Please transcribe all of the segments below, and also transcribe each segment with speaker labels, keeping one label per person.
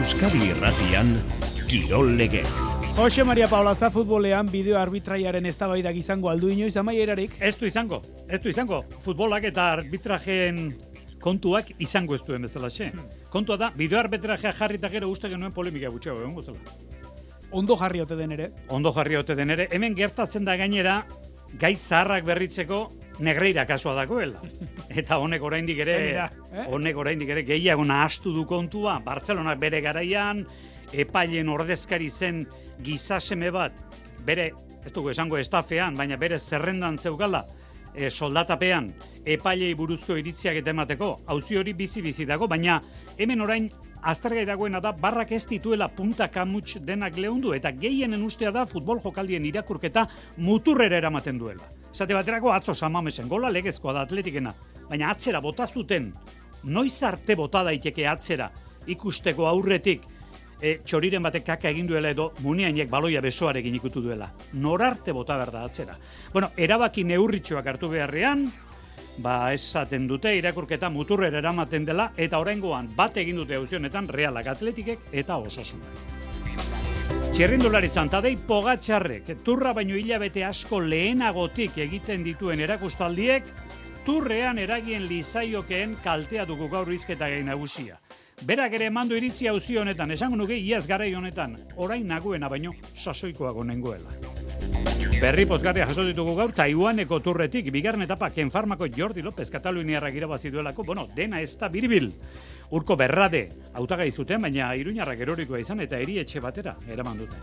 Speaker 1: Euskadi Irratian Kirol Legez.
Speaker 2: Jose Maria Paulaza futbolean bideo arbitraiaren eztabaidak izango aldu inoiz amaierarik.
Speaker 3: Ez du izango, ez du izango. Futbolak eta arbitrajeen kontuak izango ez duen bezala xe. Kontua da, bideo arbitrajea jarri eta gero uste genuen polemika gutxago egon gozela.
Speaker 2: Ondo jarri ote den ere.
Speaker 3: Ondo jarri ote den ere, hemen gertatzen da gainera, gai zaharrak berritzeko negreira kasua dagoela. Eta honek oraindik ere,
Speaker 2: eh?
Speaker 3: honek oraindik ere gehiago nahastu du kontua, Bartzelonak bere garaian, epailen ordezkari zen gizaseme bat, bere, ez dugu esango estafean, baina bere zerrendan zeugala, e, soldatapean, epailei buruzko iritziak eta emateko, hauzi hori bizi-bizi dago, baina hemen orain aztergai dagoena da barrak ez dituela punta kamuts denak lehundu eta gehienen ustea da futbol jokaldien irakurketa muturrera eramaten duela. Esate baterako atzo samamesen gola legezkoa da atletikena, baina atzera bota zuten, noiz arte bota daiteke atzera ikusteko aurretik, e, txoriren batek kaka egin duela edo muniainek baloia besoarekin ikutu duela. Norarte bota behar da atzera. Bueno, erabaki neurritxoak hartu beharrean, ba esaten dute irakurketa muturrera eramaten dela eta oraingoan bat egin dute auzionetan realak atletikek eta osasunak. Txerrindularitzan tadei pogatxarrek, turra baino hilabete asko lehenagotik egiten dituen erakustaldiek, turrean eragien lizaiokeen kaltea dugu gaur izketa gai nagusia. Berak ere emandu iritzi auzi honetan, esango nuke iaz garai honetan, orain nagoena baino sasoikoago nengoela. Berri pozgarria jaso ditugu gaur Taiwaneko turretik bigarren etapa Ken Farmako Jordi López Kataluniarrak irabazi duelako, bueno, dena ez da biribil. Urko berrade hautagai zuten, baina Iruñarrak erorikoa izan eta erietxe batera eraman dute.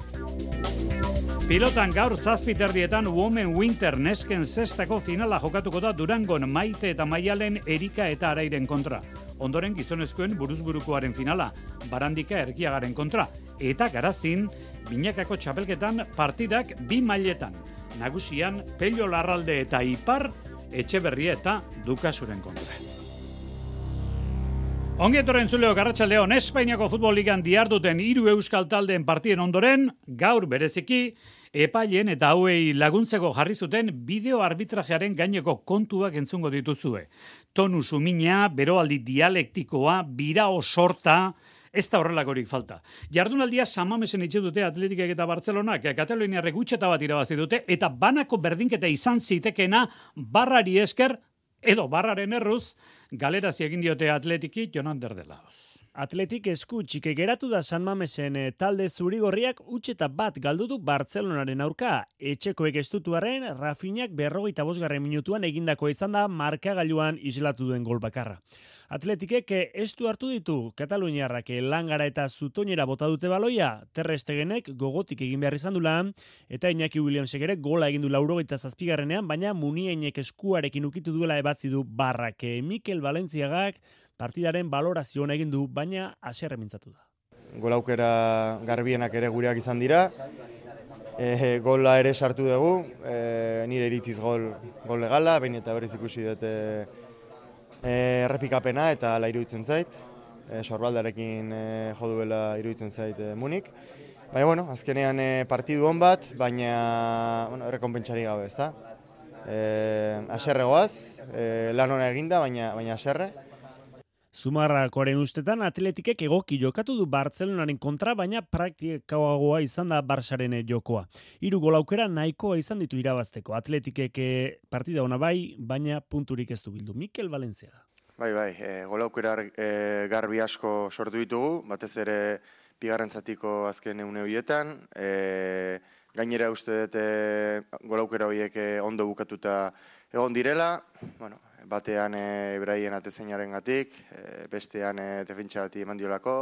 Speaker 3: Pilotan gaur zazpiterdietan Women Winter nesken zestako finala jokatuko da Durangon Maite eta Maialen Erika eta Arairen kontra. Ondoren gizonezkoen buruzburukoaren finala, Barandika Erkiagaren kontra. Eta garazin, binakako txapelketan partidak bi mailetan. Nagusian, Pello Larralde eta Ipar, Etxeberria eta Dukasuren kontra. Ongi etorren zuleo Garratxaldeon Espainiako Futbol Ligan diarduten hiru euskal taldeen partien ondoren, gaur bereziki, epailen eta hauei laguntzeko jarri zuten bideo arbitrajearen gaineko kontuak entzungo dituzue. Tonu sumina, beroaldi dialektikoa, birao sorta, ez da horrelakorik falta. Jardunaldia samamesen itxe dute Atletikek eta Bartzelonak, Kataluniarrek gutxeta bat irabazi dute, eta banako berdinketa izan zitekena barrari esker, edo barraren erruz, galerazi egin diote atletiki Jonan Derdelaoz.
Speaker 2: Atletik esku txike geratu da San Mamesen eh, talde zurigorriak utxeta bat galdu du Bartzelonaren aurka. Etxekoek estutuaren Rafinak berrogeita bosgarren minutuan egindako izan da markagailuan islatu duen gol bakarra. Atletikek eh, estu hartu ditu Kataluniarrak eh, langara eta zutoinera bota dute baloia, terrestegenek gogotik egin behar izan dula, eta Iñaki Williamsek ere gola egin du laurogeita zazpigarrenean, baina muniainek eskuarekin ukitu duela ebatzi du barrak. Mikel Valentziagak partidaren balorazio ona egin du, baina aserre mintzatu da.
Speaker 4: Gol aukera garbienak ere gureak izan dira. E, gola ere sartu dugu, e, nire iritziz gol, gol legala, baina eta berriz ikusi dute e, errepikapena eta ala iruditzen zait. E, sorbaldarekin e, jo duela iruditzen zait e, Munik. Baina, bueno, azkenean e, partidu hon bat, baina bueno, errekonpentsari gabe, ezta? E, aserre goaz, e, lan hona eginda, baina, baina aserre.
Speaker 2: Zumarrakoaren ustetan atletikek egoki jokatu du Bartzelonaren kontra, baina praktikagoa izan da Barsaren jokoa. Hiru gol aukera nahikoa izan ditu irabazteko. Atletikek eh, partida ona bai, baina punturik ez du bildu. Mikel Valencia.
Speaker 4: Bai, bai, e, gol aukera e, garbi asko sortu ditugu, batez ere bigarren zatiko azken eune horietan. E, gainera uste dut e, gol aukera horiek ondo bukatuta egon direla. Bueno, batean e, Ibraien atezeinaren gatik, e, bestean e, defentsa bati eman diolako,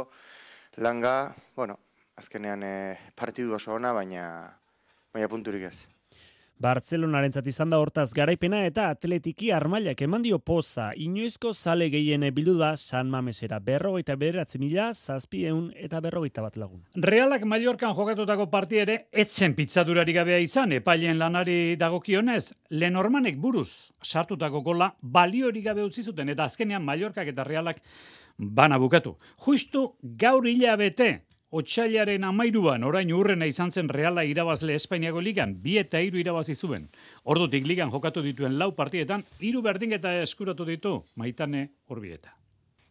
Speaker 4: langa, bueno, azkenean e, partidu oso ona, baina, baina punturik ez.
Speaker 2: Bartzelonaren izan da hortaz garaipena eta atletiki armailak eman dio poza. Inoizko zale gehien bildu da San Mamesera. Berrogeita beratzen mila, zazpieun eta berrogeita bat lagun.
Speaker 3: Realak Mallorcan jokatutako parti ere, etzen pitzadurari gabea izan, epailen lanari dagokionez, Lenormanek buruz sartutako gola baliori gabe utzi zuten, eta azkenean Mallorcak eta Realak bana bukatu. Justu gaur hilabete, Otsailaren amairuan orain urrena izan zen reala irabazle Espainiako ligan, bi eta hiru irabazi zuen. Ordutik ligan jokatu dituen lau partietan, hiru berdin eta eskuratu ditu maitane horbieta.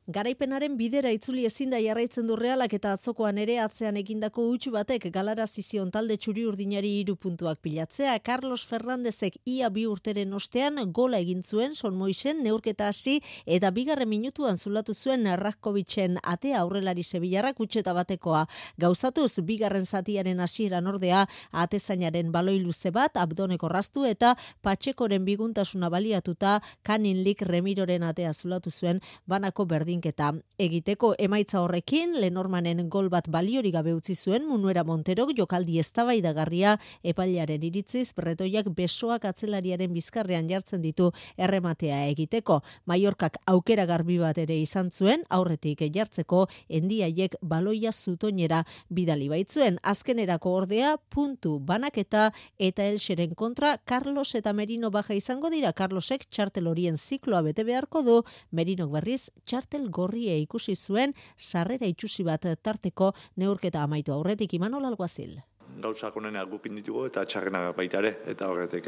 Speaker 5: Garaipenaren bidera itzuli ezin da jarraitzen du realak eta atzokoan ere atzean egindako utxu batek galarazi zion talde txuri urdinari hiru puntuak pilatzea. Carlos Fernandezek ia bi urteren ostean gola egin zuen Son Moisen neurketa hasi eta bigarren minutuan zulatu zuen Rakovicen atea aurrelari Sevillarrak utxeta batekoa. Gauzatuz bigarren zatiaren hasieran ordea atezainaren baloi luze bat abdoneko rastu eta patxekoren biguntasuna baliatuta kanin lik remiroren atea zulatu zuen banako berdin berdinketa. Egiteko emaitza horrekin, Lenormanen gol bat baliori gabe utzi zuen Munuera Monterok jokaldi eztabaidagarria epailearen iritziz bretoiak besoak atzelariaren bizkarrean jartzen ditu errematea egiteko. Mallorcak aukera garbi bat ere izan zuen aurretik jartzeko endiaiek baloia zutoinera bidali baitzuen. Azkenerako ordea puntu banaketa eta elxeren kontra Carlos eta Merino baja izango dira Carlosek txartel horien zikloa bete beharko du Merinok berriz txartel gorrie ikusi zuen sarrera itxusi bat tarteko neurketa amaitu aurretik Imanol Alguazil.
Speaker 6: Gauzak honenak gupin ditugu eta txarrena baita ere, eta horretik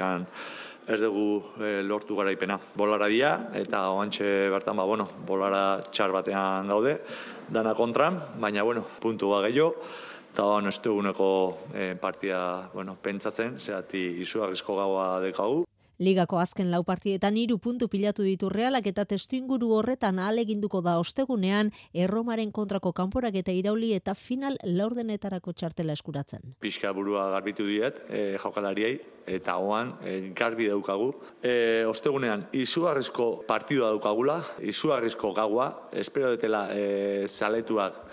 Speaker 6: ez dugu e, lortu garaipena. Bolara dia, eta oantxe bertan, ba, bueno, bolara txar batean gaude, dana kontran, baina, bueno, puntu ba gehiago, eta ba, ez duguneko e, partida, bueno, pentsatzen, zehati izugarrizko gaua dekagu.
Speaker 5: Ligako azken lau partietan hiru puntu pilatu ditu realak eta testu inguru horretan aleginduko da ostegunean erromaren kontrako kanporak eta irauli eta final laurdenetarako txartela eskuratzen.
Speaker 6: Piska burua garbitu diet e, jaukalariei eta hoan e, garbi daukagu. E, ostegunean izugarrizko partidua daukagula, izugarrizko gaua, espero detela e, saletuak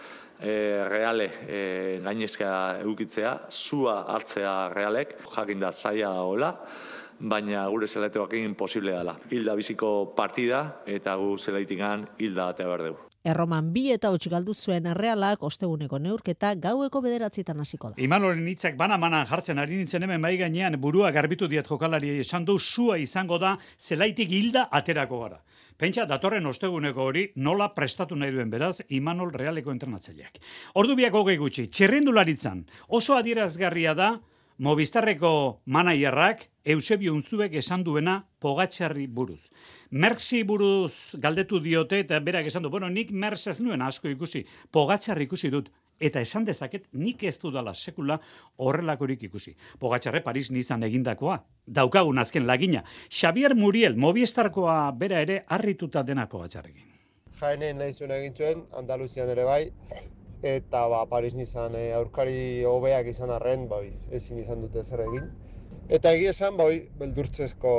Speaker 6: e, reale e, gainezka eukitzea, zua hartzea realek, jakin da zaila hola, baina gure zelaitoak egin posible dela. Hilda biziko partida eta gu zelaitikan hilda atea behar dugu.
Speaker 5: Erroman bi eta hotx galdu zuen errealak osteguneko neurketa gaueko bederatzitan hasiko da.
Speaker 3: Imanoren hitzak bana mana jartzen ari nintzen hemen bai gainean burua garbitu diet jokalari esan du sua izango da zelaitik hilda aterako gara. Pentsa datorren osteguneko hori nola prestatu nahi duen beraz Imanol realeko entrenatzaileak. Ordu biak hogei gutxi, txerrendularitzan oso adierazgarria da Movistarreko manaierrak Eusebio Unzuek esan duena Pogatxarri buruz. Merxi buruz galdetu diote eta berak esan du, bueno, nik Merx ez nuen asko ikusi, Pogatxarri ikusi dut. Eta esan dezaket, nik ez dudala sekula horrelakorik ikusi. Pogatxarre Paris nizan egindakoa, daukagun azken lagina. Xavier Muriel, Movistarkoa bera ere harrituta dena Pogatxarrekin.
Speaker 7: Jaenen nahi zuen egin zuen, Andaluzian ere bai, eta ba, Paris nizan e, aurkari hobeak izan arren, bai, ezin izan dute zer egin. Eta egia esan, bai, beldurtzezko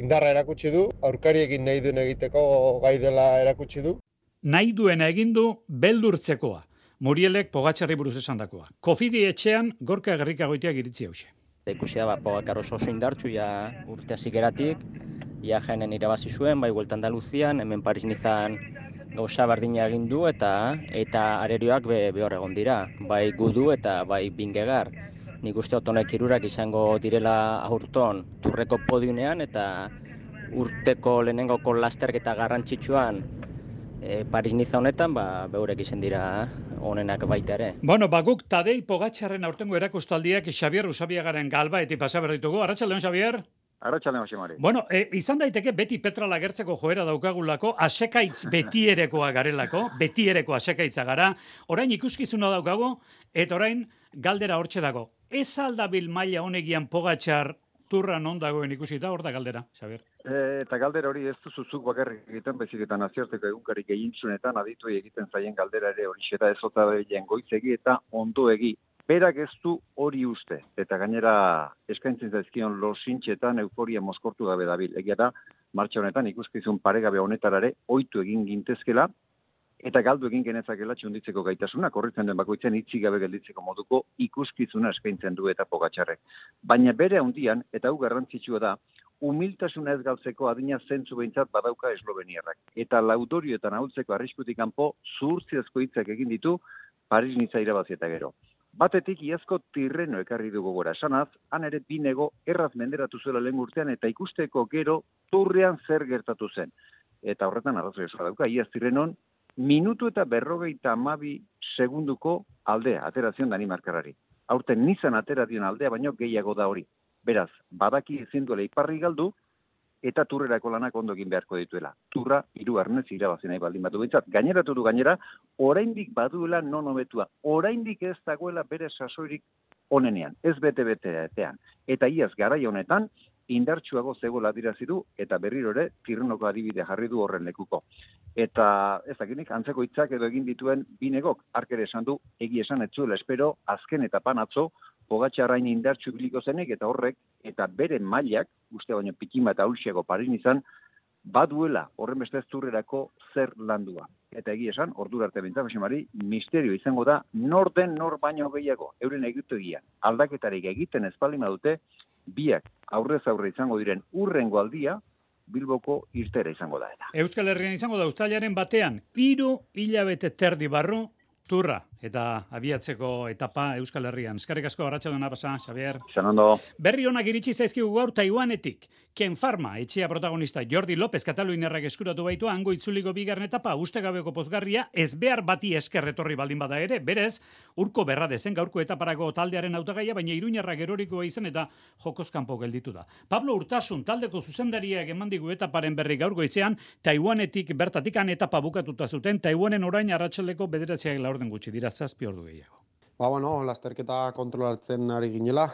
Speaker 7: indarra erakutsi du, aurkariekin nahi duen egiteko gai dela erakutsi du.
Speaker 3: Nahi duen egin du beldurtzekoa. Murielek pogatxarri buruz esan dakoa. Kofidi etxean gorka gerrikagoiteak iritzi hause.
Speaker 8: Ikusi da, ba, pogakar oso oso indartxu, ja urte azikeratik, ja jenen irabazi zuen, bai, hueltan Andaluzian, hemen Paris nizan gauza bardina egin du eta eta arerioak be, behor egon dira, bai gudu eta bai bingegar. Nik uste otonek irurak izango direla aurton turreko podiunean eta urteko lehenengoko lasterketa garrantzitsuan e, Paris niza honetan, ba, beurek izan dira onenak baita ere.
Speaker 3: Bueno, baguk Tadei Pogatxarren aurtengo erakostaldiak Xavier Usabiagaren galba eti pasaber ditugu. Arratxaldeon, Xavier?
Speaker 9: Arratxalde Maximari.
Speaker 3: Bueno, e, izan daiteke beti petra lagertzeko joera daukagulako, asekaitz betierekoa garelako, betiereko asekaitza gara, orain ikuskizuna daukago, eta orain galdera hortxe dago. Ez aldabil maila honegian pogatxar turra non dagoen ikusita, hor da galdera, Xavier.
Speaker 9: E, eta galdera hori ez duzuzuk bakarrik egiten, bezik eta nazioarteko egunkarik egin zunetan, aditu egiten zaien galdera ere hori xeta ez goitzegi eta ondo egi berak ez du hori uste, eta gainera eskaintzen zaizkion losintxetan euforia mozkortu gabe dabil. Egia da, martxa honetan ikuskizun paregabe honetarare oitu egin gintezkela, eta galdu egin genezakela txunditzeko gaitasuna, korritzen den bakoitzen itzi gabe gelditzeko moduko ikuskizuna eskaintzen du eta pogatxarrek. Baina bere handian, eta hau garrantzitsua da, humiltasuna ez galtzeko adina zentzu behintzat badauka esloveniarrak. Eta laudorioetan ahultzeko arriskutik kanpo zuhurtziazko hitzak egin ditu, Paris nitza irabazieta gero. Batetik iazko tirreno ekarri dugu gora. Sanaz, han ere binego erraz menderatu zuela lehen urtean eta ikusteko gero turrean zer gertatu zen. Eta horretan arrazoi esan dauka, iaz tirrenon minutu eta berrogeita amabi segunduko aldea, aterazion dani markarari. Aurten nizan atera aldea, baino gehiago da hori. Beraz, badaki ezin duela iparri galdu, eta turrerako lanak ondo egin beharko dituela. Turra hiru arnez irabazi nahi baldin batu bintzat. Gaineratu du gainera, oraindik baduela non hobetua. Oraindik ez dagoela bere sasoirik onenean, ez bete-betean. Eta iaz garai honetan, indartsuago zegoela dirazi du eta berriro ere tirrenoko adibide jarri du horren lekuko. Eta ez dakinik antzeko hitzak edo egin dituen binegok arkere esan du egi esan etzuela espero azken eta panatzo pogatxarrain indartsu biliko zenek eta horrek eta bere mailak uste baino pikima eta ulxiago parin izan baduela horren beste zurrerako zer landua. Eta egi esan, ordu arte mari, misterio izango da, nor den nor baino gehiago, euren egitegian, aldaketarik egiten espalima dute, biak aurrez aurre izango diren urrengo aldia, Bilboko irtera izango da eta.
Speaker 3: Euskal Herrian izango da ustailaren batean, hiru hilabete terdi barru, turra, eta abiatzeko etapa Euskal Herrian. Eskarrik asko, duna pasa, Xavier.
Speaker 9: Zanondo.
Speaker 3: Berri honak iritsi zaizkigu gaur Taiwanetik. Ken Farma, etxea protagonista Jordi López Kataluinerrak eskuratu baitu hango itzuliko bigarren etapa ustegabeko pozgarria ez behar bati esker etorri baldin bada ere, berez, urko berra dezen gaurko etaparako taldearen hautagaia, baina iruñarrak erorikoa izan eta jokozkanpo gelditu da. Pablo Urtasun taldeko zuzendariak emandigu etaparen berri gaur goitzean, Taiwanetik bertatikan etapa bukatuta zuten, Taiwanen orain arratsaldeko bederatziak laurden gutxi dira zazpi ordu gehiago.
Speaker 10: Ba, bueno, lasterketa kontrolatzen ari ginela,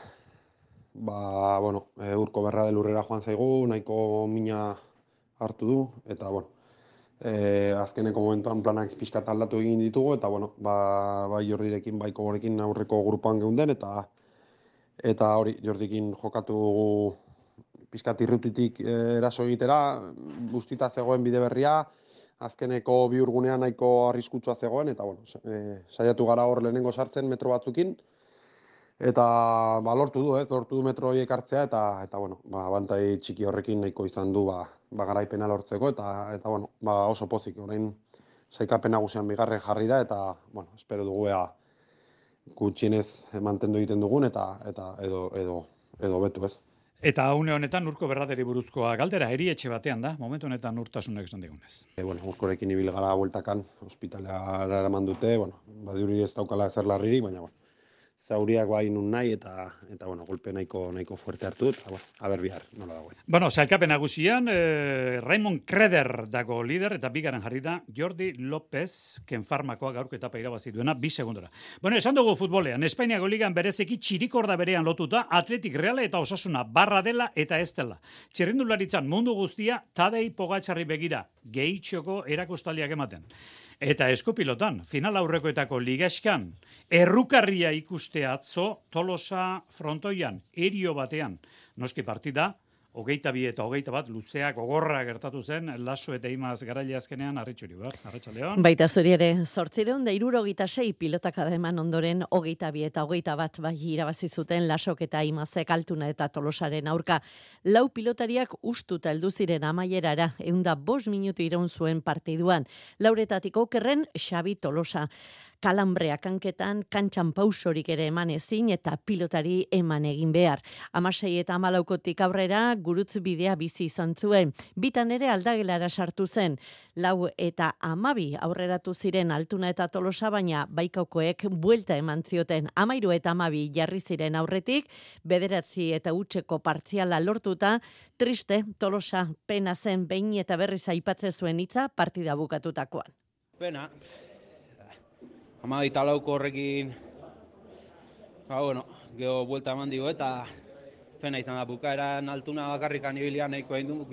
Speaker 10: ba, bueno, e, urko berra de lurrera joan zaigu, nahiko mina hartu du, eta, bueno, e, azkeneko momentuan planak pixka aldatu egin ditugu, eta, bueno, ba, bai jordirekin, bai kogorekin aurreko grupan geunden, eta eta hori, jordikin jokatu pixka tirrutitik e, eraso egitera, guztita zegoen bide berria, azkeneko bi nahiko arriskutsua zegoen, eta bueno, e, saiatu gara hor lehenengo sartzen metro batzukin, eta ba, lortu du, ez, lortu du metro horiek hartzea, eta, eta bueno, ba, bantai txiki horrekin nahiko izan du ba, ba garaipena lortzeko, eta, eta bueno, ba, oso pozik, orain saikapen nagusian bigarren jarri da, eta bueno, espero dugu ea gutxienez mantendu egiten dugun, eta, eta edo, edo, edo betu ez.
Speaker 3: Eta haune honetan urko berraderi buruzkoa galdera, eri etxe batean da, momentu honetan urtasunek esan digunez.
Speaker 10: E, bueno, urkorekin ibil gara bueltakan, ospitalea eraman dute, bueno, badiuri ez daukala ezer larririk, baina, bueno, zauriak bai nun nahi eta eta bueno, golpe nahiko nahiko fuerte hartu eta bueno, a ber bihar nola dagoen.
Speaker 3: Bueno, sailkapen nagusian eh, Raymond Kreder dago lider eta bigarren jarri da Jordi López ken farmakoa gaurko etapa irabazi duena bi segundora. Bueno, esan dugu futbolean, Espainiako ligan berezeki txirikorda berean lotuta Atletik Reala eta Osasuna barra dela eta ez dela. Txirrindularitzan mundu guztia Tadei Pogatsarri begira gehitxoko erakostaliak ematen. Eta eskopilotan, final aurrekoetako ligaskan, errukarria ikuste atzo tolosa frontoian, erio batean. Noski partida, hogeita bi eta hogeita bat, luzeak ogorra gertatu zen, laso eta imaz garaile azkenean, arritxuri, ber, arritxaleon.
Speaker 11: Baita zuri ere, sortzireun da iruro sei pilotak ademan ondoren, hogeita bi eta hogeita bat bai irabazi zuten lasok eta imazek altuna eta tolosaren aurka. Lau pilotariak ustuta heldu ziren amaierara, eunda bos minutu iraun zuen partiduan. Lauretatiko kerren, Xabi Tolosa kalambrea kanketan kantxan pausorik ere eman ezin eta pilotari eman egin behar. Amasei eta amalaukotik aurrera gurutz bidea bizi izan zuen. Bitan ere aldagelara sartu zen. Lau eta amabi aurreratu ziren altuna eta tolosa baina baikaukoek buelta eman zioten. Amairu eta amabi jarri ziren aurretik, bederatzi eta utxeko partziala lortuta, triste tolosa pena zen behin eta berriz aipatze zuen hitza partida bukatutakoan.
Speaker 12: Pena, ama lauko horrekin, ba, bueno, geho buelta eman digo, eta pena izan da, bukaeran altuna bakarrikan ibilian nahiko egin du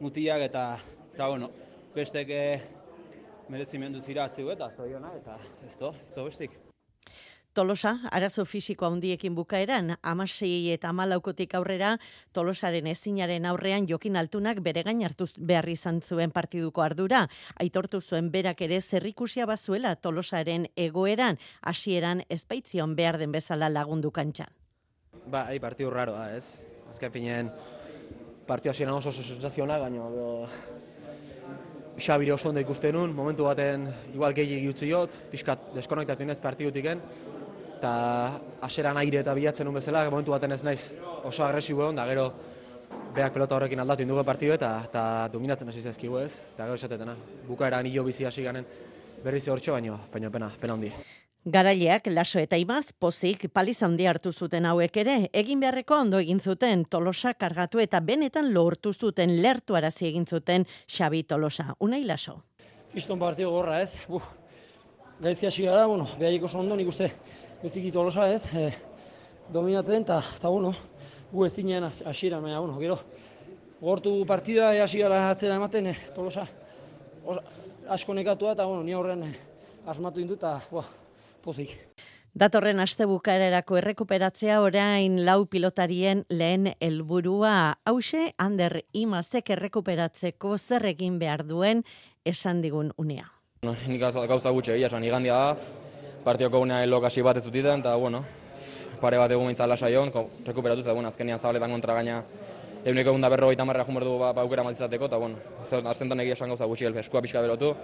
Speaker 12: mutiak, eta, eta bueno, besteke merezimendu zira zigu eta zoiona, eta ez to, ez to bestik.
Speaker 11: Tolosa, arazo fisiko handiekin bukaeran, amasei eta amalaukotik aurrera, Tolosaren ezinaren aurrean jokin altunak bere gain hartu behar izan zuen partiduko ardura. Aitortu zuen berak ere zerrikusia bazuela Tolosaren egoeran, hasieran ezpaitzion behar den bezala lagundu kantxan.
Speaker 12: Ba, hai, partidu raro da, ez? Azken finean, partio hasieran oso oso sensaziona, gaino, Xabire oso ondo ikusten nun, momentu baten igual gehi utzi jot, pixkat deskonektatu inez partidutiken, eta aseran aire eta bilatzen nun bezala, momentu baten ez naiz oso agresibo egon, da gero beak pelota horrekin aldatu indugu partidu eta, eta dominatzen hasi zaizkigu ez, eta gero esatetena. Bukaeran hilo bizi hasi ganen berriz hortxo baino, baino pena, pena hondi.
Speaker 11: Garaileak laso eta imaz pozik paliza handi hartu zuten hauek ere, egin beharreko ondo egin zuten Tolosa kargatu eta benetan lortu zuten lertu arazi egin zuten Xabi Tolosa. Unai laso.
Speaker 13: Kiston partio gorra ez, Buf. gaizki hasi gara, bueno, behaik oso ondo nik uste beziki Tolosa ez, e, dominatzen eta, eta bueno, gu ez zinean hasieran, baina, bueno, gero, gortu partida e, hasi gara atzera ematen, e, Tolosa oso, asko nekatua eta, bueno, ni horren e, asmatu indu eta, pozik.
Speaker 11: Datorren aste bukaerarako errekuperatzea orain lau pilotarien lehen helburua hause Ander Imazek errekuperatzeko zer egin behar duen esan digun unea.
Speaker 14: No, nik gauza gutxe egia, esan igandia da, partioko unea elokasi bat ez zutiten, eta bueno, pare bat egun mintzala saion, rekuperatu zen, bueno, azkenian zabaletan kontra gaina eguneko egun da berrogeita marra jumerdu ba, ba aukera matizateko, eta bueno, aztentan egia esan gauza gutxi, eskua pixka berotu,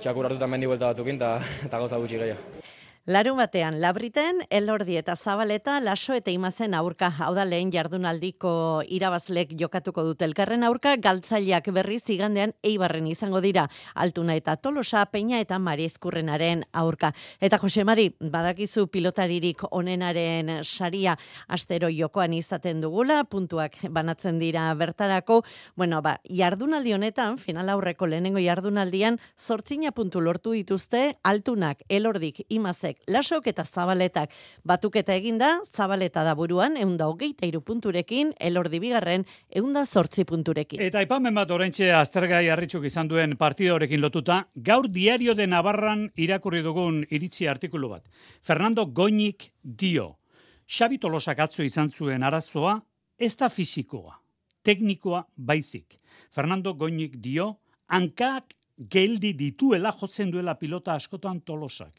Speaker 14: txakur hartutan mendi buelta batzukin, eta gauza gutxi gehiago.
Speaker 11: Larun batean, labriten, elordi eta zabaleta, laso eta imazen aurka, hau da lehen jardunaldiko irabazlek jokatuko dut elkarren aurka, galtzaileak berri zigandean eibarren izango dira, altuna eta tolosa, peina eta mari eskurrenaren aurka. Eta Jose Mari, badakizu pilotaririk onenaren saria astero jokoan izaten dugula, puntuak banatzen dira bertarako, bueno, ba, jardunaldi honetan, final aurreko lehenengo jardunaldian, sortzina puntu lortu dituzte, altunak, elordik, imazek, lasok eta zabaletak. Batuketa eginda, zabaleta da buruan, eunda hogeita punturekin, elordi bigarren, eunda sortzi punturekin.
Speaker 3: Eta ipamen bat orentxe aztergai harritxuk izan duen partida horrekin lotuta, gaur diario de Navarran irakurri dugun iritzi artikulu bat. Fernando Goñik dio, Xabi Tolosak atzo izan zuen arazoa, ez da fizikoa, teknikoa baizik. Fernando Goñik dio, hankak geldi dituela jotzen duela pilota askotan tolosak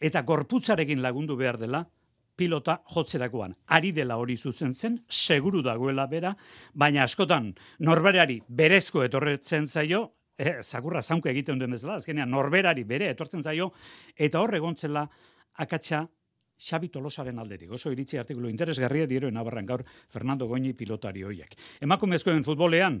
Speaker 3: eta gorputzarekin lagundu behar dela, pilota jotzerakoan. Ari dela hori zuzen zen, seguru dagoela bera, baina askotan norberari berezko etorretzen zaio, eh, zakurra zaunke egiten duen bezala, azkenean norberari bere etortzen zaio, eta hor egontzela akatsa Xabi Tolosaren alderik. Oso iritzi artikulu interesgarria diroen abarran gaur Fernando Goñi pilotari hoiek. Emakumezkoen futbolean,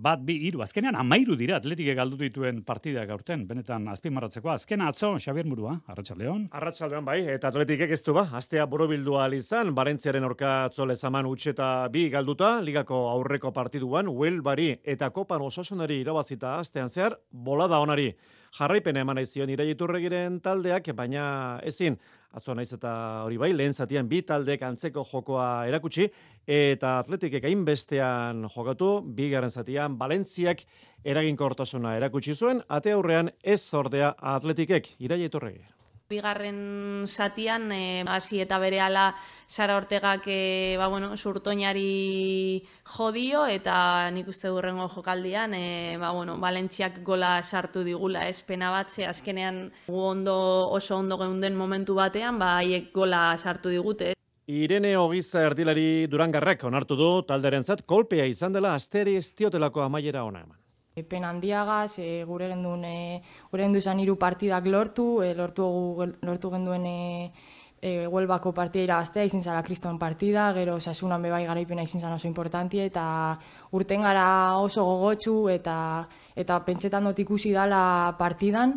Speaker 3: bat, bi, iru, azkenean amairu dira atletike galdu dituen partida gaurten, benetan azpimarratzeko, azkena atzo, Xabier Murua, Arratxaldeon.
Speaker 15: Arratxaldeon, bai, eta atletikek ez du ba, astea borobildu izan, Barentziaren orka atzo lezaman utxeta bi galduta, ligako aurreko partiduan, Will Bari eta Kopan osasunari irabazita astean zehar, bolada onari. Jarraipena eman aizion iraiturregiren taldeak, baina ezin, atzo naiz eta hori bai, lehen zatian bi taldeek antzeko jokoa erakutsi, eta atletikek hainbestean jokatu, bi garen zatian, Balentziak eraginkortasuna erakutsi zuen, ate aurrean ez ordea atletikek, iraiturregi
Speaker 16: bigarren satian e, hasi eta berehala Sara Ortegak e, ba bueno, surtoinari jodio eta nik uste durrengo jokaldian e, ba bueno, Valentziak gola sartu digula, ez pena bat ze azkenean ondo oso ondo geunden momentu batean, ba haiek gola sartu digute.
Speaker 15: Irene Ogiza erdilari Durangarrak onartu du talderentzat kolpea izan dela asteri estiotelako amaiera ona eman.
Speaker 17: Pen handiagaz, e, gure genduen, e, gure genduen zan iru partidak lortu, e, lortu, lortu genduen e, e, huelbako partida irabaztea, izin zara kriston partida, gero sasunan bebai garaipena izin zan oso importanti, eta urten gara oso gogotsu, eta, eta pentsetan dut ikusi dala partidan,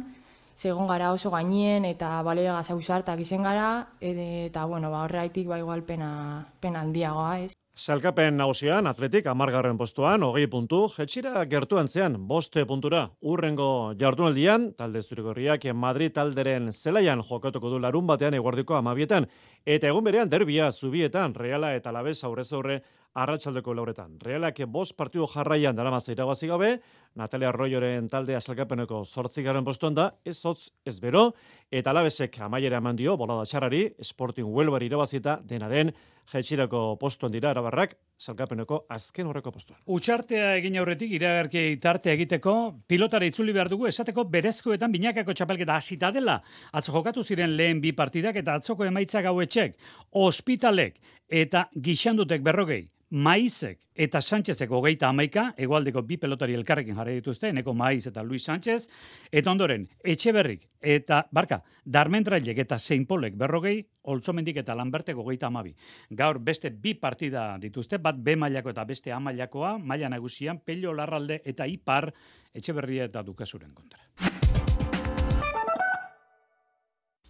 Speaker 17: segon gara oso gainien, eta bale gazausartak izen gara, eta bueno, ba, horreitik ba, igual pena, pena handiagoa, ez.
Speaker 15: Salkapen nagusian, atletik, amargarren postuan, hogei puntu, jetxira gertuan zean, boste puntura, urrengo jardunaldian, talde zurigorriak Madrid talderen zelaian jokatuko du larun batean eguardiko amabietan, eta egun berean derbia zubietan, reala eta labez aurrez aurre arratsaldeko lauretan. Realak bost partidu jarraian dara mazza irabazi gabe, Natalia Arroyoren taldea salkapeneko sortzigaren postuan da, ez hotz, ez bero, eta alabezek amaiera eman dio, bolada txarrari, Sporting Huelbari irabazita, dena den, jetxirako postuan dira arabarrak, salkapeneko azken horreko postuan.
Speaker 3: Utxartea egin aurretik, iragarki tarte egiteko, pilotara itzuli behar dugu, esateko berezkoetan binakako txapelketa hasita dela. Atzo jokatu ziren lehen bi partidak eta atzoko emaitzak hauetxek, ospitalek eta gixandutek berrogei, Maizek eta Sánchezek hogeita amaika, egualdeko bi pelotari elkarrekin jarri dituzte, eneko Maiz eta Luis Sánchez, eta ondoren, Etxeberrik eta, barka, Darmentrailek eta Seinpolek berrogei, Oltzomendik eta Lambertek hogeita amabi. Gaur beste bi partida dituzte, bat B mailako eta beste A mailakoa, maila nagusian, Pello Larralde eta Ipar, Etxeberria eta Dukasuren kontra.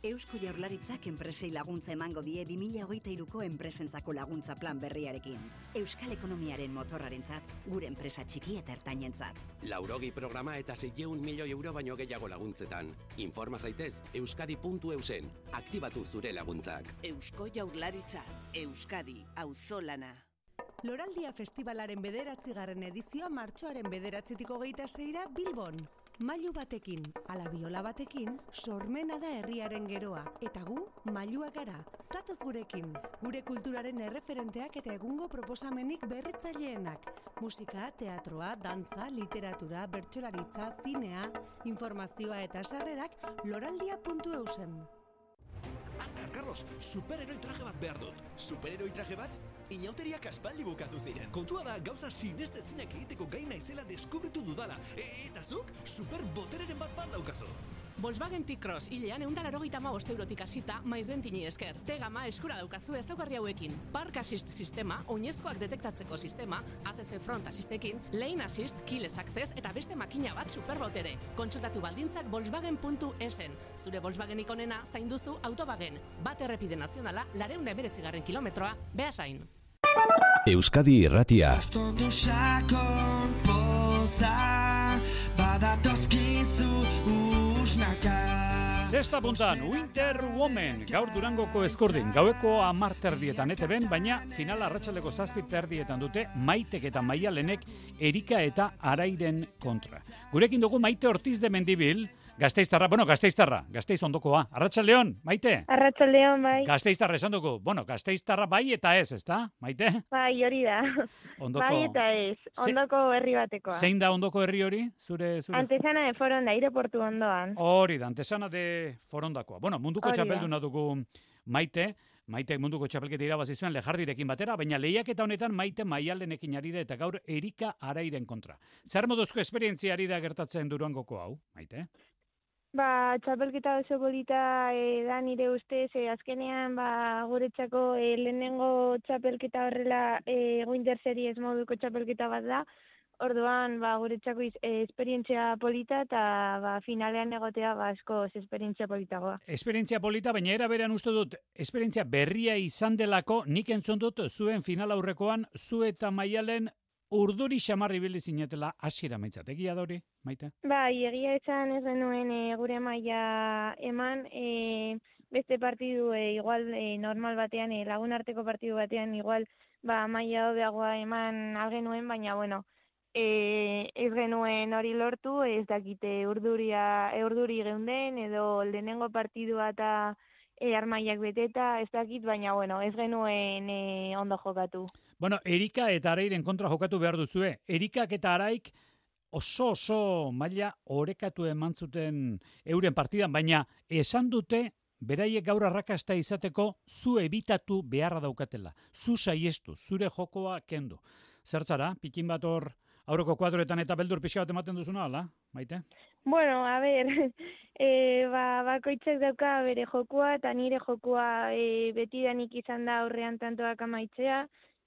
Speaker 18: Eusko Jaurlaritzak enpresei laguntza emango die 2023ko enpresentzako laguntza plan berriarekin. Euskal ekonomiaren motorrarentzat, gure enpresa txiki eta ertainentzat.
Speaker 19: Laurogi programa eta 600 milioi euro baino gehiago laguntzetan. Informa zaitez euskadi.eusen. Aktibatu zure laguntzak.
Speaker 20: Eusko Jaurlaritza, Euskadi, auzolana.
Speaker 21: Loraldia Festivalaren bederatzigarren edizioa martxoaren bederatzitiko geita zeira Bilbon. Mailu batekin, ala biola batekin, sormena da herriaren geroa. Eta gu, mailuak gara, zatoz gurekin. Gure kulturaren erreferenteak eta egungo proposamenik berritzaileenak. Musika, teatroa, dantza, literatura, bertsolaritza, zinea, informazioa eta sarrerak loraldia.eusen.
Speaker 22: Carlos, superheroi traje bat behar dut. Superheroi traje bat? Inauteriak aspaldi bukatu ziren. Kontua da, gauza sineste zinak egiteko gaina izela deskubritu dudala. E eta zuk, superbotereren bat bat daukazu.
Speaker 23: Volkswagen T-Cross, hilean eundalaro gitama eurotik hasita mairrentini esker. Tegama eskura daukazu ezaugarri hauekin. Park Assist sistema, oinezkoak detektatzeko sistema, ACC Front Assistekin, Lane Assist, Keyless Access eta beste makina bat superbotere. Kontsultatu baldintzak Volkswagen.esen. Zure Volkswagen ikonena zain duzu autobagen. Bat errepide nazionala, lareun emeretzigarren kilometroa, behasain.
Speaker 24: Euskadi Irratia.
Speaker 25: Ostondo sakon poza Badatozkizu usnaka
Speaker 3: Zesta puntan, Winter Woman, gaur durangoko eskurdin, gaueko amarterdietan ete ben, baina final arratsaleko zazpit erdietan dute maitek eta maialenek erika eta arairen kontra. Gurekin dugu maite ortiz de mendibil, Gasteiztarra, bueno, Gasteiztarra, Gasteiz ondokoa. Arratsaldeon, Maite.
Speaker 26: Arratsaldeon, bai.
Speaker 3: Gasteiztarra esan dugu. Bueno, Gasteiztarra bai eta ez, ezta? Maite?
Speaker 26: Bai, hori da.
Speaker 3: Ondoko...
Speaker 26: Bai eta ez. Ondoko herri batekoa.
Speaker 3: Zein da ondoko herri hori? Zure zure
Speaker 26: Antesana de Foronda, aireportu ondoan.
Speaker 3: Hori da, Antesana de Forondakoa. Bueno, munduko txapelduna dugu Maite. Maite munduko txapelketa irabazi zuen lejardirekin batera, baina lehiak eta honetan Maite Maialenekin ari da eta gaur Erika Arairen kontra. Zer moduzko esperientzia ari da gertatzen Durangoko hau, Maite?
Speaker 26: Ba, txapelketa oso polita e, da nire ustez, e, azkenean ba, guretzako e, lehenengo txapelketa horrela e, Winter Series moduko txapelketa bat da, Orduan, ba, guretzako iz- e, esperientzia polita eta ba, finalean egotea ba, asko esperientzia politagoa.
Speaker 3: Esperientzia polita, baina era berean uste dut, esperientzia berria izan delako, nik entzun dut zuen final aurrekoan, zu eta maialen urduri xamarri bili zinetela hasiera maitzat. Egia da hori, maite?
Speaker 26: Bai, egia esan ez genuen e, gure maila eman, e, beste partidu e, igual e, normal batean, e, lagun arteko partidu batean igual ba, maila hobeagoa eman algenuen, baina bueno, e, ez genuen hori lortu, ez dakite urduria, urduri geunden, edo lehenengo partidua eta e, armaiak beteta, ez dakit, baina bueno, ez genuen e, ondo jokatu.
Speaker 3: Bueno, Erika eta Arairen kontra jokatu behar duzue. Erikak eta Araik oso oso maila orekatu eman zuten euren partidan, baina esan dute beraiek gaur arrakasta izateko zu ebitatu beharra daukatela. Zu saiestu, zure jokoa kendu. Zertzara, pikin bat hor aurreko kuadroetan eta beldur pixka bat ematen duzuna, ala, maite?
Speaker 26: Bueno, a ber, e, ba, bakoitzak dauka bere jokua, eta nire jokua e, betidanik izan da aurrean tantoak amaitzea.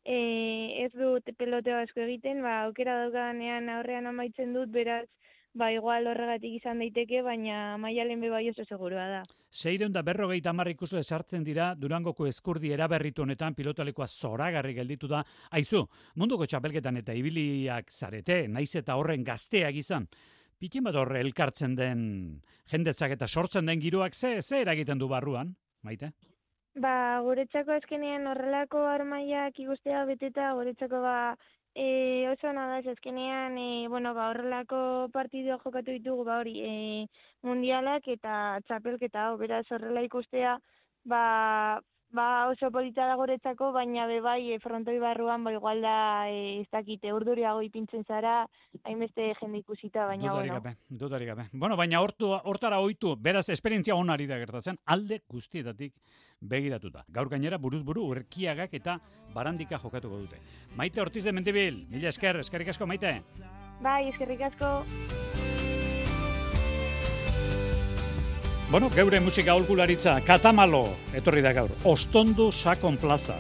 Speaker 26: E, ez dut peloteo asko egiten, ba, aukera daukadanean aurrean amaitzen dut, beraz, ba, igual horregatik izan daiteke, baina maialen be bai oso segurua da.
Speaker 3: Seireun da berrogeita hamar ikusle sartzen dira Durangoko eskurdi eraberritu honetan pilotalekoa zoragarri gelditu da. Aizu, munduko txapelketan eta ibiliak zarete, naiz eta horren gazteak izan. Pikin bat horre elkartzen den jendetzak eta sortzen den giroak ze, ze eragiten du barruan, maite?
Speaker 26: Ba, guretzako azkenean horrelako armaiak ikustea beteta, guretzako ba, e, oso ona da, ze azkenean, e, bueno, ba, horrelako partidua jokatu ditugu, ba, hori, e, mundialak eta txapelketa, hau, beraz horrela ikustea, ba, ba oso polita da guretzako, baina be bai, e, frontoi barruan, ba, igual da, e, ez dakite, urduriago ipintzen zara, hainbeste jende ikusita, baina,
Speaker 3: Dudarik
Speaker 26: bueno.
Speaker 3: gabe, gabe. Bueno, baina hortu, hortara ohitu, beraz, esperientzia onari da gertatzen, alde guztietatik begiratuta. Gaur gainera, buruz buru, urkiagak eta barandika jokatuko dute. Maite Ortiz de Mendibil, mila esker, eskerrik asko, Maite.
Speaker 26: Bai, eskerrik asko.
Speaker 3: Bueno, geure musika aholkularitza, katamalo, etorri da gaur, ostondu sakon plaza.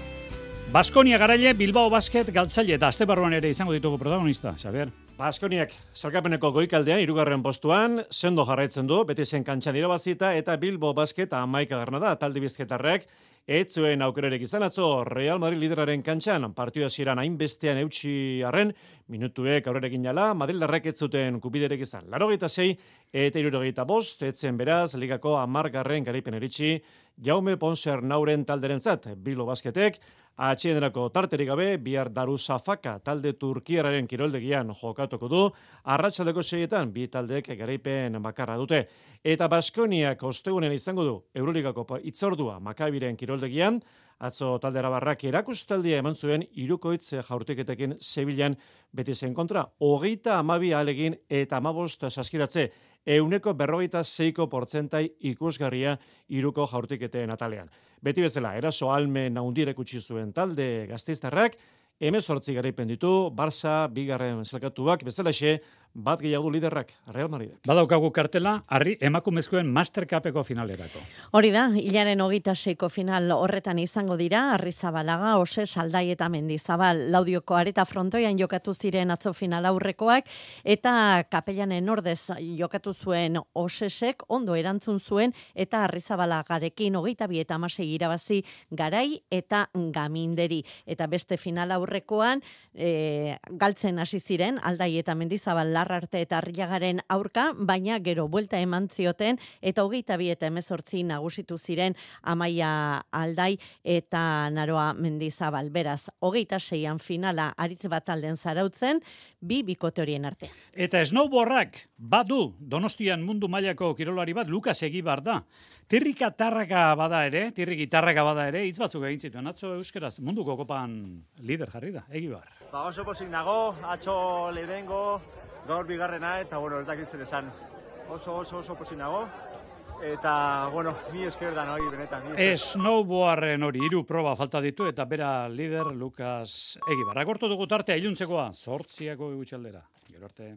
Speaker 3: Baskonia garaile, Bilbao Basket galtzaile eta azte barruan ere izango ditugu protagonista, Xabier.
Speaker 15: Baskoniak salkapeneko goikaldean irugarren postuan, sendo jarraitzen du, beti zen kantxan irabazita eta Bilbo Basket amaika garna da, talde bizketarrek, Ez zuen aukererek izan atzo Real Madrid lideraren kantxan, partioa ziren hainbestean eutxi arren, minutuek aurrerekin jala, Madrildarrek ez zuten kupiderek izan. Laro sei, eta irurogeita bost, etzen beraz, ligako amargarren garaipen eritxi, Jaume Ponser nauren talderen zat, Bilo Basketek, atxienderako tarterik gabe, bihar Darusafaka talde Turkiararen kiroldegian jokatuko du, arratsaldeko seietan bi taldeek garaipen bakarra dute. Eta Baskoniak ostegunen izango du, Euroligako itzordua Makabiren kiroldegian, atzo taldera barrak erakustaldia eman zuen irukoitz jaurtiketekin Sevillan beti zen kontra, hogeita amabi alegin eta amabost saskiratze, euneko berrogeita zeiko portzentai ikusgarria iruko jaurtiketen atalean. Beti bezala, eraso alme naundirek utzi zuen talde gazteiztarrak, emezortzi garaipen ditu, Barça, bigarren zelkatuak, bezalaxe, bat gehiago liderrak, Real Madrid.
Speaker 3: Badaukagu kartela, harri emakumezkoen Mastercapeko finalerako.
Speaker 11: Hori da, hilaren hogita seiko final horretan izango dira, harri zabalaga, ose, saldai eta mendizabal, laudioko areta frontoian jokatu ziren atzo final aurrekoak, eta kapellanen ordez jokatu zuen osesek, ondo erantzun zuen, eta harri zabalagarekin hogeita bi eta amasei irabazi garai eta gaminderi. Eta beste final aurrekoan, e, galtzen hasi ziren, aldai eta mendizabal arte eta arriagaren aurka, baina gero buelta eman zioten eta hogeita bi eta emezortzi nagusitu ziren amaia aldai eta naroa mendizabal. Beraz, hogeita seian finala aritz bat alden zarautzen, bi bikote horien arte.
Speaker 3: Eta snowboardak badu donostian mundu mailako kirolari bat Lukas Egibar da. Tirrika tarraka bada ere, tirriki tarraka bada ere, hitz batzuk egin zituen, atzo euskeraz, munduko kopan lider jarri da, Egibar.
Speaker 27: Ba, oso posik nago, atzo lehenengo, gaur bigarrena eta bueno, ez dakit zer esan. Oso oso oso posi nago. Eta, bueno, mi esker da noi benetan.
Speaker 3: Snowboarden hori hiru proba falta ditu eta bera lider Lucas Egibar. Agortu dugu tartea iluntzekoa, 8 gutxaldera. Gero arte.